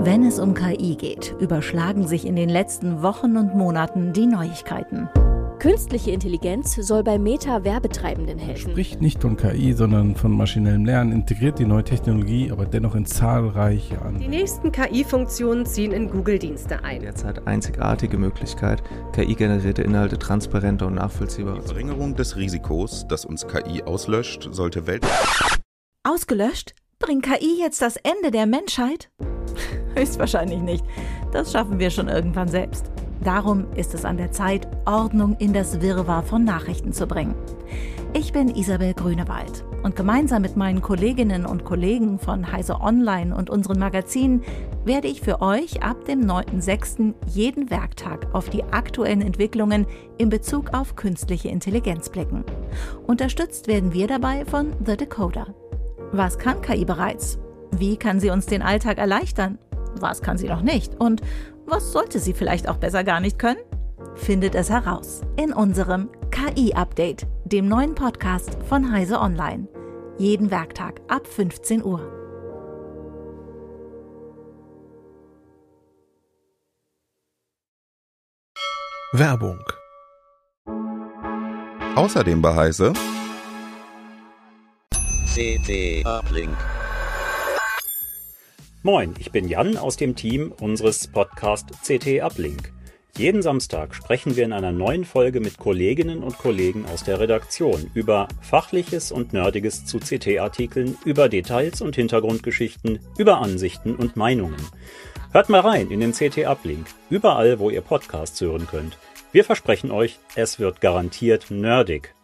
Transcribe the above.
Wenn es um KI geht, überschlagen sich in den letzten Wochen und Monaten die Neuigkeiten. Künstliche Intelligenz soll bei Meta Werbetreibenden helfen. Spricht nicht von KI, sondern von maschinellem Lernen, integriert die neue Technologie, aber dennoch in zahlreiche andere. Die nächsten KI-Funktionen ziehen in Google-Dienste ein. Derzeit einzigartige Möglichkeit, KI-generierte Inhalte transparenter und nachvollziehbarer Die Verringerung des Risikos, dass uns KI auslöscht, sollte weltweit. Ausgelöscht? Bringt KI jetzt das Ende der Menschheit? Höchstwahrscheinlich nicht. Das schaffen wir schon irgendwann selbst. Darum ist es an der Zeit, Ordnung in das Wirrwarr von Nachrichten zu bringen. Ich bin Isabel Grünewald und gemeinsam mit meinen Kolleginnen und Kollegen von Heise Online und unseren Magazinen werde ich für euch ab dem 9.6. jeden Werktag auf die aktuellen Entwicklungen in Bezug auf künstliche Intelligenz blicken. Unterstützt werden wir dabei von The Decoder. Was kann KI bereits? Wie kann sie uns den Alltag erleichtern? Was kann sie noch nicht? Und was sollte sie vielleicht auch besser gar nicht können? Findet es heraus in unserem KI-Update, dem neuen Podcast von Heise Online. Jeden Werktag ab 15 Uhr. Werbung. Außerdem bei Heise CT Uplink. Moin, ich bin Jan aus dem Team unseres Podcast CT Uplink. Jeden Samstag sprechen wir in einer neuen Folge mit Kolleginnen und Kollegen aus der Redaktion über Fachliches und Nerdiges zu CT-Artikeln, über Details und Hintergrundgeschichten, über Ansichten und Meinungen. Hört mal rein in den CT Uplink, überall, wo ihr Podcasts hören könnt. Wir versprechen euch, es wird garantiert nerdig.